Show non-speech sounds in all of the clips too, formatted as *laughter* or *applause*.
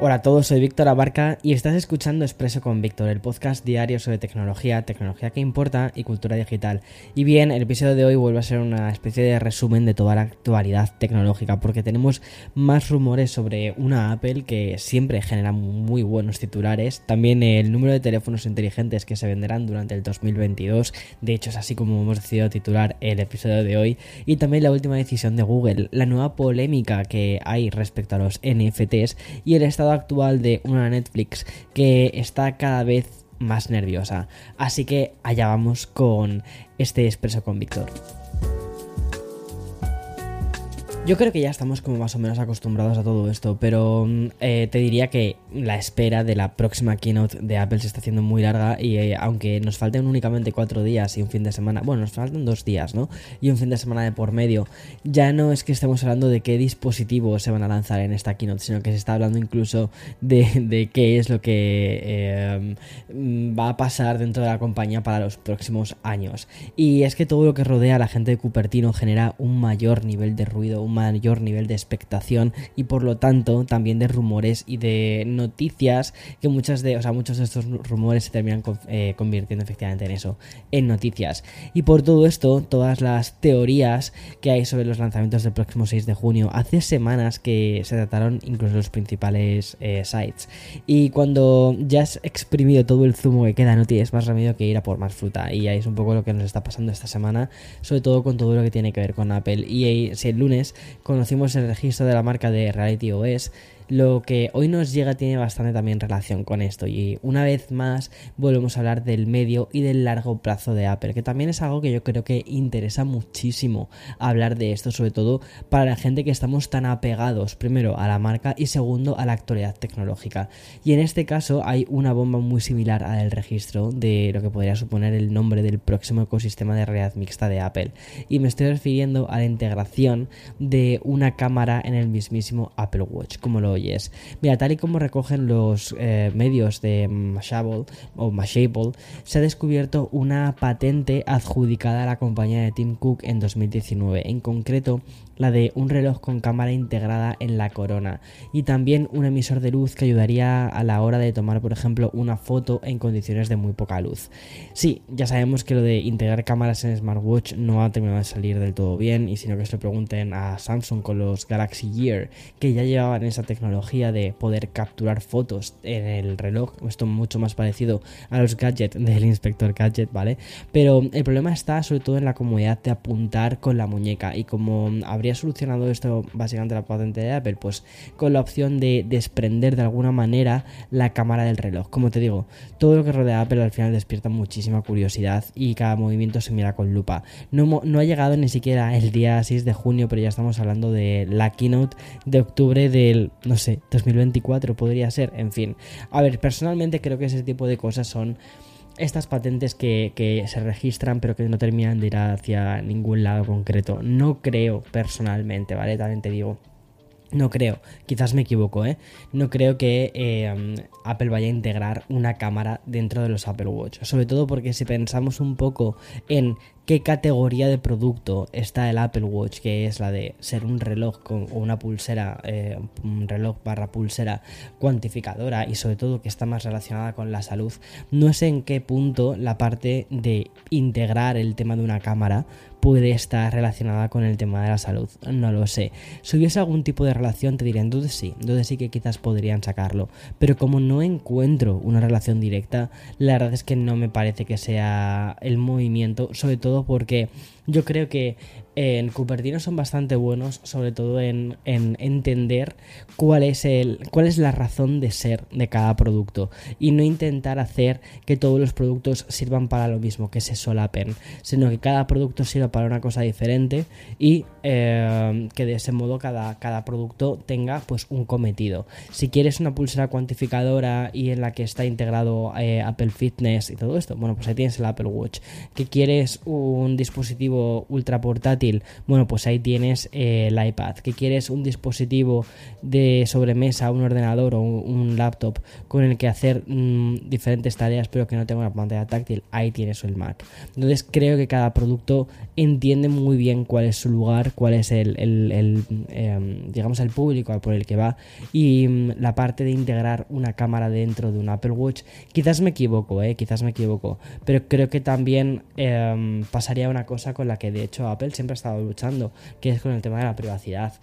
Hola a todos, soy Víctor Abarca y estás escuchando Expreso con Víctor, el podcast diario sobre tecnología, tecnología que importa y cultura digital. Y bien, el episodio de hoy vuelve a ser una especie de resumen de toda la actualidad tecnológica, porque tenemos más rumores sobre una Apple que siempre genera muy buenos titulares, también el número de teléfonos inteligentes que se venderán durante el 2022, de hecho es así como hemos decidido titular el episodio de hoy, y también la última decisión de Google, la nueva polémica que hay respecto a los NFTs y el estado actual de una Netflix que está cada vez más nerviosa. Así que allá vamos con este expreso con Víctor. Yo creo que ya estamos como más o menos acostumbrados a todo esto, pero mm, eh, te diría que la espera de la próxima keynote de Apple se está haciendo muy larga y eh, aunque nos falten únicamente cuatro días y un fin de semana, bueno, nos faltan dos días, ¿no? Y un fin de semana de por medio, ya no es que estemos hablando de qué dispositivos se van a lanzar en esta keynote, sino que se está hablando incluso de, qué es lo que eh, va a pasar dentro de la compañía para los próximos años. Y es que todo lo que rodea a la gente de Cupertino genera un mayor nivel de ruido, un mayor nivel de expectación y por lo tanto también de rumores y de noticias que muchas de, o sea, muchos de estos rumores se terminan eh, convirtiendo efectivamente en eso, en noticias. Y por todo esto, todas las teorías que hay sobre los lanzamientos del próximo 6 de junio, hace semanas que se trataron incluso los principales eh, sites. Y cuando ya has exprimido todo el zumo que queda, no tienes más remedio que ir a por más fruta. Y ahí es un poco lo que nos está pasando esta semana, sobre todo con todo lo que tiene que ver con Apple. Y si el lunes conocimos el registro de la marca de Reality OS lo que hoy nos llega tiene bastante también relación con esto y una vez más volvemos a hablar del medio y del largo plazo de Apple, que también es algo que yo creo que interesa muchísimo hablar de esto, sobre todo para la gente que estamos tan apegados primero a la marca y segundo a la actualidad tecnológica. Y en este caso hay una bomba muy similar al registro de lo que podría suponer el nombre del próximo ecosistema de realidad mixta de Apple. Y me estoy refiriendo a la integración de una cámara en el mismísimo Apple Watch, como lo oyes. Mira, tal y como recogen los eh, medios de Mashable o Mashable, se ha descubierto una patente adjudicada a la compañía de Tim Cook en 2019. En concreto, la de un reloj con cámara integrada en la corona y también un emisor de luz que ayudaría a la hora de tomar por ejemplo una foto en condiciones de muy poca luz. Sí, ya sabemos que lo de integrar cámaras en smartwatch no ha terminado de salir del todo bien y sino que se lo pregunten a Samsung con los Galaxy Gear que ya llevaban esa tecnología de poder capturar fotos en el reloj, esto mucho más parecido a los gadgets del inspector gadget, ¿vale? Pero el problema está sobre todo en la comodidad de apuntar con la muñeca y como habría solucionado esto básicamente la patente de Apple? Pues con la opción de desprender de alguna manera la cámara del reloj. Como te digo, todo lo que rodea Apple al final despierta muchísima curiosidad y cada movimiento se mira con lupa. No, no ha llegado ni siquiera el día 6 de junio, pero ya estamos hablando de la keynote de octubre del, no sé, 2024 podría ser. En fin, a ver, personalmente creo que ese tipo de cosas son estas patentes que, se registran pero que no terminan de ir hacia ningún lado concreto. No creo personalmente, ¿vale? También te digo. No creo, quizás me equivoco, ¿eh? No creo que eh, Apple vaya a integrar una cámara dentro de los Apple Watch. Sobre todo porque si pensamos un poco en qué categoría de producto está el Apple Watch, que es la de ser un reloj con, o una pulsera, eh, un reloj barra pulsera cuantificadora y sobre todo que está más relacionada con la salud, no sé en qué punto la parte de integrar el tema de una cámara puede estar relacionada con el tema de la salud, no lo sé. Si hubiese algún tipo de relación te diría, entonces sí, entonces sí que quizás podrían sacarlo, pero como no encuentro una relación directa, la verdad es que no me parece que sea el movimiento, sobre todo porque yo creo que en Cupertino son bastante buenos, sobre todo en, entender cuál es, el, cuál es la razón de ser de cada producto y no intentar hacer que todos los productos sirvan para lo mismo, que se solapen, sino que cada producto sirva para una cosa diferente y eh, que de ese modo cada, cada producto tenga pues un cometido. Si quieres una pulsera cuantificadora y en la que está integrado eh, Apple Fitness y todo esto, bueno, pues ahí tienes el Apple Watch. Que quieres un dispositivo ultra portátil, bueno, pues ahí tienes eh, el iPad. Que quieres un dispositivo de sobremesa, un ordenador o un, laptop con el que hacer mm, diferentes tareas pero que no tenga una pantalla táctil, ahí tienes el Mac. Entonces creo que cada producto entiende muy bien cuál es su lugar, cuál es el, em, digamos, el público por el que va y mm, la parte de integrar una cámara dentro de un Apple Watch, quizás me equivoco, eh, quizás me equivoco, pero creo que también em, pasaría una cosa con la que de hecho Apple siempre ha estado luchando, que es con el tema de la privacidad.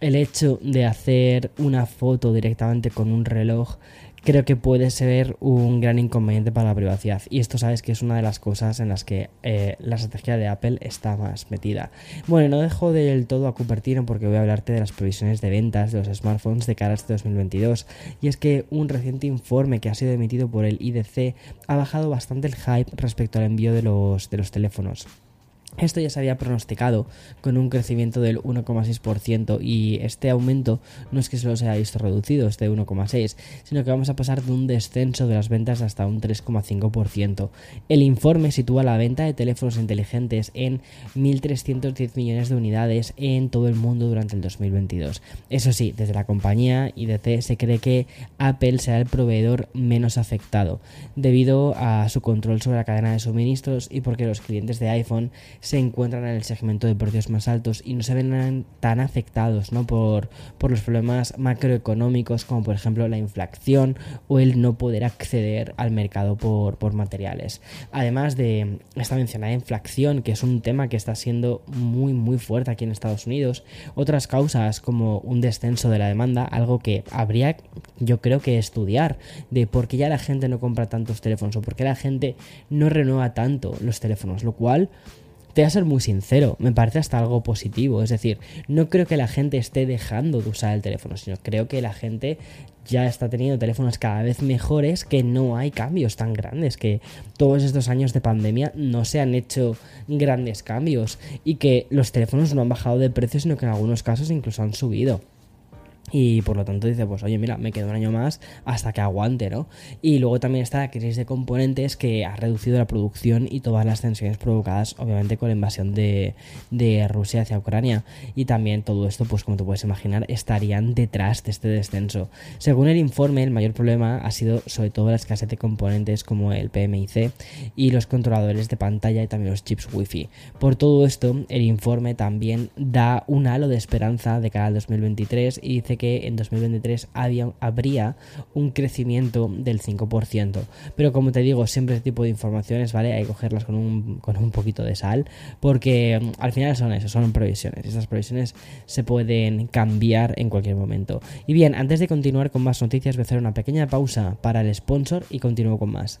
El hecho de hacer una foto directamente con un reloj creo que puede ser un gran inconveniente para la privacidad. Y esto sabes que es una de las cosas en las que eh, la estrategia de Apple está más metida. Bueno, no dejo del todo a Cupertino porque voy a hablarte de las previsiones de ventas de los smartphones de cara a este 2022. Y es que un reciente informe que ha sido emitido por el IDC ha bajado bastante el hype respecto al envío de los, de los teléfonos. Esto ya se había pronosticado con un crecimiento del 1,6% y este aumento no es que solo se haya visto reducido, este 1,6, sino que vamos a pasar de un descenso de las ventas hasta un 3,5%. El informe sitúa la venta de teléfonos inteligentes en 1.310 millones de unidades en todo el mundo durante el 2022. Eso sí, desde la compañía IDC se cree que Apple será el proveedor menos afectado, debido a su control sobre la cadena de suministros y porque los clientes de iPhone se encuentran en el segmento de precios más altos y no se ven tan afectados ¿no? por, por los problemas macroeconómicos como por ejemplo la inflación o el no poder acceder al mercado por, por materiales. Además de esta mencionada inflación, que es un tema que está siendo muy muy fuerte aquí en Estados Unidos, otras causas como un descenso de la demanda, algo que habría yo creo que estudiar de por qué ya la gente no compra tantos teléfonos o por qué la gente no renueva tanto los teléfonos, lo cual te voy a ser muy sincero, me parece hasta algo positivo. Es decir, no creo que la gente esté dejando de usar el teléfono, sino creo que la gente ya está teniendo teléfonos cada vez mejores, que no hay cambios tan grandes, que todos estos años de pandemia no se han hecho grandes cambios y que los teléfonos no han bajado de precio, sino que en algunos casos incluso han subido. Y por lo tanto dice, pues oye, mira, me quedo un año más hasta que aguante, ¿no? Y luego también está la crisis de componentes que ha reducido la producción y todas las tensiones provocadas, obviamente, con la invasión de, de Rusia hacia Ucrania. Y también todo esto, pues como te puedes imaginar, estarían detrás de este descenso. Según el informe, el mayor problema ha sido sobre todo la escasez de componentes como el PMIC y los controladores de pantalla y también los chips Wi-Fi. Por todo esto, el informe también da un halo de esperanza de cara al 2023 y dice que en 2023 había, habría un crecimiento del 5%. Pero como te digo, siempre este tipo de informaciones, ¿vale? Hay que cogerlas con un, con un poquito de sal, porque mm, al final son eso, son previsiones. Estas previsiones se pueden cambiar en cualquier momento. Y bien, antes de continuar con más noticias, voy a hacer una pequeña pausa para el sponsor y continúo con más.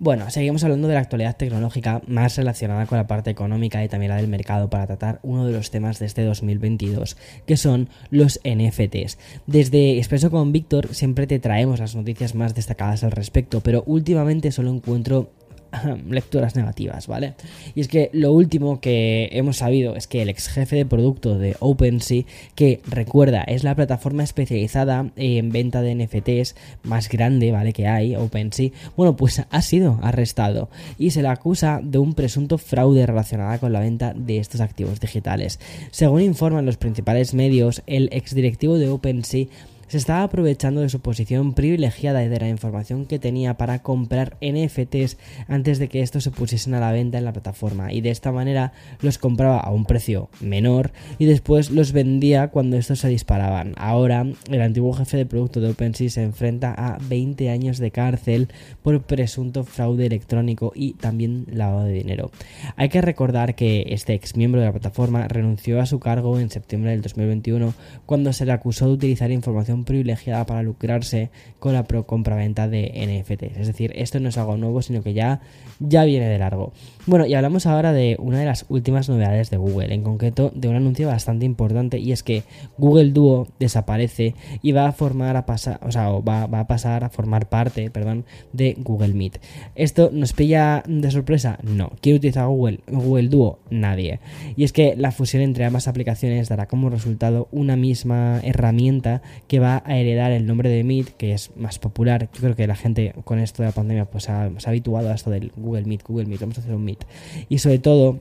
Bueno, seguimos hablando de la actualidad tecnológica más relacionada con la parte económica y también la del mercado para tratar uno de los temas de este 2022, que son los NFTs. Desde Expreso con Víctor siempre te traemos las noticias más destacadas al respecto, pero últimamente solo encuentro *clears throat* lecturas negativas, ¿vale? Y es que lo último que hemos sabido es que el ex jefe de producto de OpenSea, que recuerda, es la plataforma especializada en venta de NFTs más grande, ¿vale? Que hay, OpenSea, bueno, pues ha sido arrestado y se le acusa de un presunto fraude relacionado con la venta de estos activos digitales. Según informan los principales medios, el exdirectivo de OpenSea se estaba aprovechando de su posición privilegiada y de la información que tenía para comprar NFTs antes de que estos se pusiesen a la venta en la plataforma y de esta manera los compraba a un precio menor y después los vendía cuando estos se disparaban. Ahora el antiguo jefe de producto de OpenSea se enfrenta a 20 años de cárcel por presunto fraude electrónico y también lavado de dinero. Hay que recordar que este ex miembro de la plataforma renunció a su cargo en septiembre del 2021 cuando se le acusó de utilizar información privilegiada para lucrarse con la compraventa de NFTs. Es decir, esto no es algo nuevo, sino que ya, ya viene de largo. Bueno, y hablamos ahora de una de las últimas novedades de Google, en concreto de un anuncio bastante importante y es que Google Duo desaparece y va a formar a pasar, o sea, va, va a pasar a formar parte, perdón, de Google Meet. ¿Esto nos pilla de sorpresa? No. ¿Quiere utilizar Google, Google Duo? Nadie. Y es que la fusión entre ambas aplicaciones dará como resultado una misma herramienta que va a heredar el nombre de Meet, que es más popular. Yo creo que la gente con esto de la pandemia pues se ha habituado a esto del Google Meet, Google Meet, vamos a hacer un Meet. Y sobre todo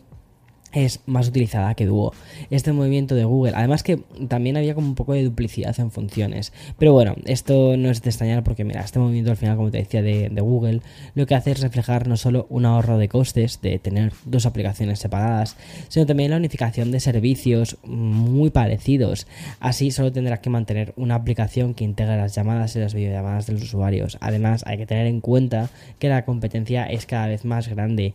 es más utilizada que Duo. Este movimiento de Google, además que también había como un poco de duplicidad en funciones. Pero bueno, esto no es de extrañar porque mira, este movimiento al final, como te decía, de, Google, lo que hace es reflejar no solo un ahorro de costes de tener dos aplicaciones separadas, sino también la unificación de servicios muy parecidos. Así solo tendrás que mantener una aplicación que integre las llamadas y las videollamadas de los usuarios. Además, hay que tener en cuenta que la competencia es cada vez más grande.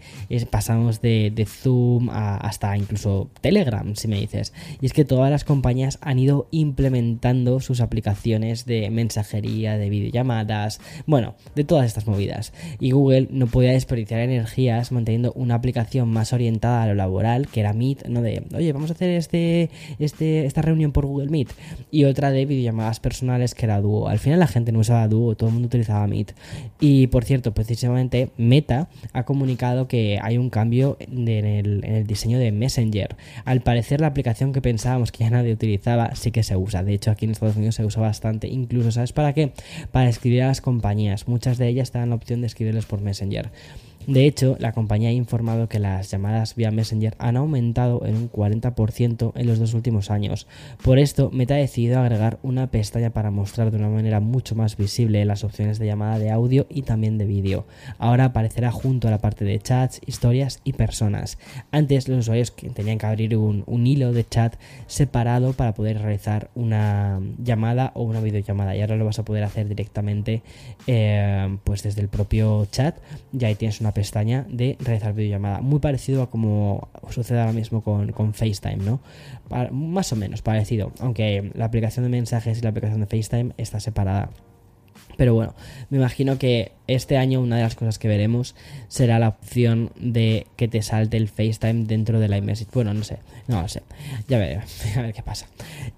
pasamos de, de Zoom a hasta incluso Telegram, si me dices. Y es que todas las compañías han ido implementando sus aplicaciones de mensajería, de videollamadas, bueno, de todas estas movidas. Y Google no podía desperdiciar energías manteniendo una aplicación más orientada a lo laboral, que era Meet, no de, oye, vamos a hacer este, este, esta reunión por Google Meet, y otra de videollamadas personales, que era Duo. Al final la gente no usaba Duo, todo el mundo utilizaba Meet. Y por cierto, precisamente Meta ha comunicado que hay un cambio en el, en el diseño de Messenger. Al parecer la aplicación que pensábamos que ya nadie utilizaba sí que se usa. De hecho aquí en Estados Unidos se usa bastante. Incluso, ¿sabes para qué? Para escribir a las compañías. Muchas de ellas te dan la opción de escribirles por Messenger. De hecho, la compañía ha informado que las llamadas vía Messenger han aumentado en un 40% en los dos últimos años. Por esto, Meta ha decidido agregar una pestaña para mostrar de una manera mucho más visible las opciones de llamada de audio y también de vídeo. Ahora aparecerá junto a la parte de chats, historias y personas. Antes los usuarios tenían que abrir un, hilo de chat separado para poder realizar una llamada o una videollamada y ahora lo vas a poder hacer directamente eh, pues desde el propio chat. Ya ahí tienes una pestaña de realizar videollamada. Muy parecido a como sucede ahora mismo con, con FaceTime, ¿no? más o menos parecido, aunque la aplicación de mensajes y la aplicación de FaceTime está separada. Pero bueno, me imagino que este año una de las cosas que veremos será la opción de que te salte el FaceTime dentro de la iMessage. Bueno, no sé, no lo sé. Ya veré, *laughs* a ver qué pasa.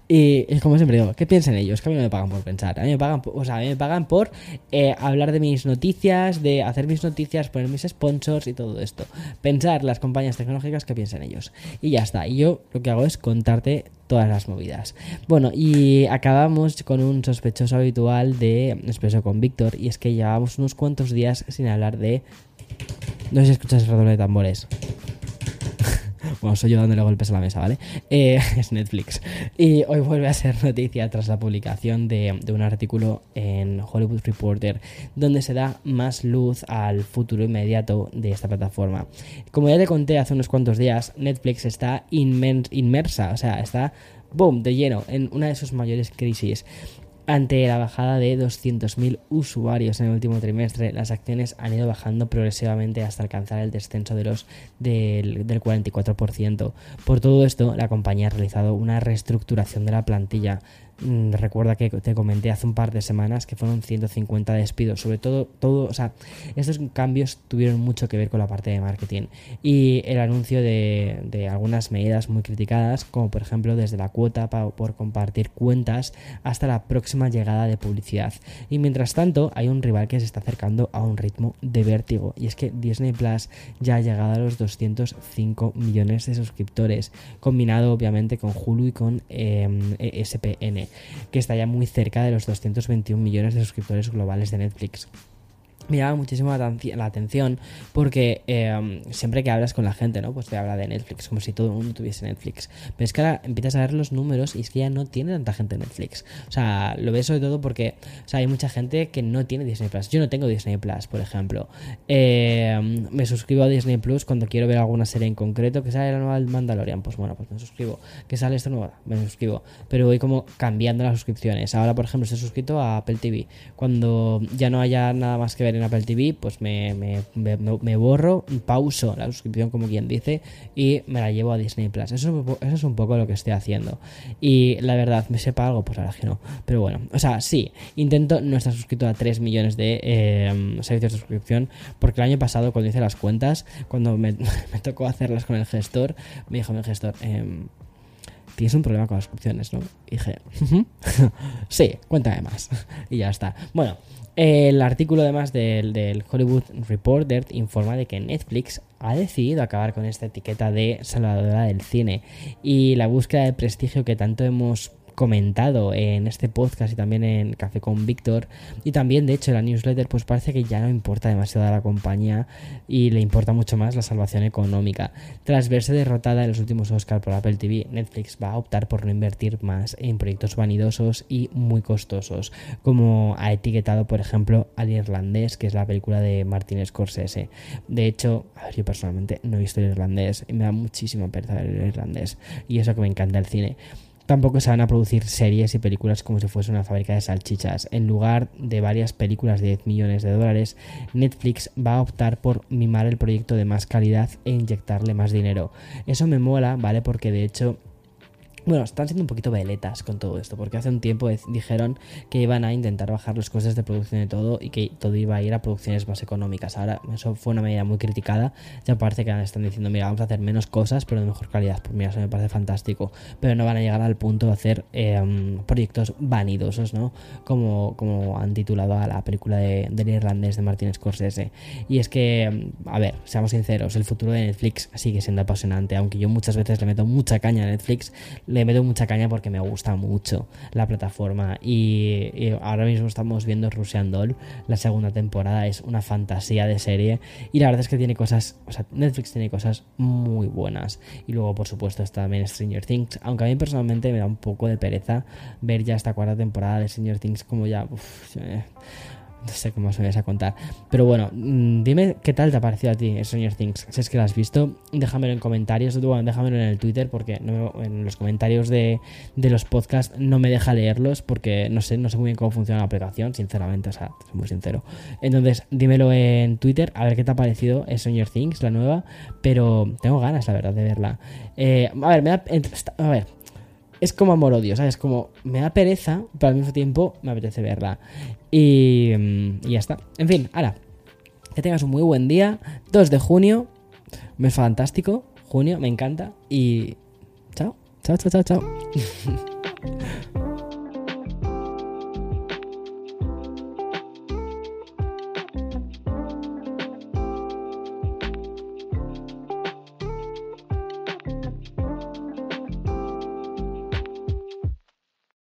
Y, como siempre digo, ¿qué piensan ellos? Que a mí no me pagan por pensar. A mí me pagan, por, o sea, a mí me pagan por eh, hablar de mis noticias, de hacer mis noticias, poner mis sponsors y todo esto. Pensar las compañías tecnológicas, ¿qué piensan ellos? Y ya está. Y yo lo que hago es contarte todas las movidas. Bueno, y acabamos con un sospechoso habitual de Expreso con Víctor, y es que llevamos unos cuantos días sin hablar de... No sé si escuchas el redoble de tambores. Bueno, soy yo dándole golpes a la mesa, ¿vale? Eh, *laughs* es Netflix. Y hoy vuelve a ser noticia tras la publicación de, de, un artículo en Hollywood Reporter donde se da más luz al futuro inmediato de esta plataforma. Como ya te conté hace unos cuantos días, Netflix está inmersa, o sea, está boom, de lleno, en una de sus mayores crisis. Ante la bajada de 200.000 usuarios en el último trimestre, las acciones han ido bajando progresivamente hasta alcanzar el descenso de los del, del 44%. Por todo esto, la compañía ha realizado una reestructuración de la plantilla, recuerda que te comenté hace un par de semanas que fueron 150 despidos. Sobre todo, todo, o sea, estos cambios tuvieron mucho que ver con la parte de marketing y el anuncio de, de algunas medidas muy criticadas, como por ejemplo desde la cuota por compartir cuentas hasta la próxima llegada de publicidad. Y mientras tanto, hay un rival que se está acercando a un ritmo de vértigo y es que Disney Plus ya ha llegado a los 205 millones de suscriptores, combinado obviamente con Hulu y con em, ESPN que está ya muy cerca de los 221 millones de suscriptores globales de Netflix. Me llama muchísimo la, atención porque em, siempre que hablas con la gente, ¿no? Pues te habla de Netflix, como si todo el mundo tuviese Netflix. Pero es que ahora empiezas a ver los números y es que ya no tiene tanta gente Netflix. O sea, lo ves sobre todo porque hay mucha gente que no tiene Disney Plus. Yo no tengo Disney Plus, por ejemplo. Em, me suscribo a Disney Plus cuando quiero ver alguna serie en concreto, que sale la nueva Mandalorian. Pues bueno, pues me suscribo. Que sale esta nueva, me suscribo. Pero voy como cambiando las suscripciones. Ahora, por ejemplo, estoy suscrito a Apple TV. Cuando ya no haya nada más que ver en Apple TV, pues me, borro, pauso la suscripción como quien dice y me la llevo a Disney Plus. Eso, es un poco lo que estoy haciendo. Y la verdad, ¿me sepa algo? Pues ahora que no. Pero bueno, o sea, sí, intento no estar suscrito a 3 millones de eh, servicios de suscripción porque el año pasado cuando hice las cuentas, cuando me, *laughs* tocó hacerlas con el gestor, me dijo mi gestor, eh, tienes un problema con las suscripciones, ¿no? Dije, *laughs* sí, cuéntame más. *laughs* y ya está. Bueno, el artículo además del, del, Hollywood Reporter informa de que Netflix ha decidido acabar con esta etiqueta de salvadora del cine y la búsqueda de prestigio que tanto hemos comentado en este podcast y también en Café con Víctor y también de hecho en la newsletter pues parece que ya no importa demasiado a la compañía y le importa mucho más la salvación económica. Tras verse derrotada en los últimos Oscars por Apple TV, Netflix va a optar por no invertir más en proyectos vanidosos y muy costosos, como ha etiquetado por ejemplo al irlandés, que es la película de Martin Scorsese. De hecho, a ver, yo personalmente no he visto el irlandés y me da muchísima pereza ver el irlandés y eso que me encanta el cine. Tampoco se van a producir series y películas como si fuese una fábrica de salchichas. En lugar de varias películas de 10 millones de dólares, Netflix va a optar por mimar el proyecto de más calidad e inyectarle más dinero. Eso me mola, ¿vale? Porque de hecho bueno, están siendo un poquito veletas con todo esto, porque hace un tiempo dijeron que iban a intentar bajar los costes de producción de todo y que todo iba a ir a producciones más económicas. Ahora, eso fue una medida muy criticada. Ya parece que están diciendo, mira, vamos a hacer menos cosas, pero de mejor calidad. Pues mira, eso me parece fantástico. Pero no van a llegar al punto de hacer em, proyectos vanidosos, ¿no? Como, como han titulado a la película de, del irlandés de Martin Scorsese. Y es que, em, a ver, seamos sinceros, el futuro de Netflix sigue siendo apasionante, aunque yo muchas veces le meto mucha caña a Netflix le meto mucha caña porque me gusta mucho la plataforma. Y, ahora mismo estamos viendo Russian Doll. La segunda temporada es una fantasía de serie. Y la verdad es que tiene cosas. O sea, Netflix tiene cosas muy buenas. Y luego, por supuesto, está también Stranger Things. Aunque a mí personalmente me da un poco de pereza ver ya esta cuarta temporada de Stranger Things como ya. No sé cómo os vais a contar. Pero bueno, mm, dime qué tal te ha parecido a ti Stranger Things. Si es que lo has visto, déjamelo en comentarios. Bueno, déjamelo en el Twitter porque en los comentarios de, los podcasts no me deja leerlos porque no sé, no sé muy bien cómo funciona la aplicación, sinceramente, o sea, soy muy sincero. Entonces, dímelo en Twitter a ver qué te ha parecido Stranger Things, la nueva. Pero tengo ganas, la verdad, de verla. Eh, a ver, me da, a ver, es como amor-odio, ¿sabes? Como me da pereza, pero al mismo tiempo me apetece verla. Y, ya está. En fin, ahora, que tengas un muy buen día. 2 de junio, mes fantástico. Junio, me encanta. Y chao, chao, chao, chao, chao. *laughs*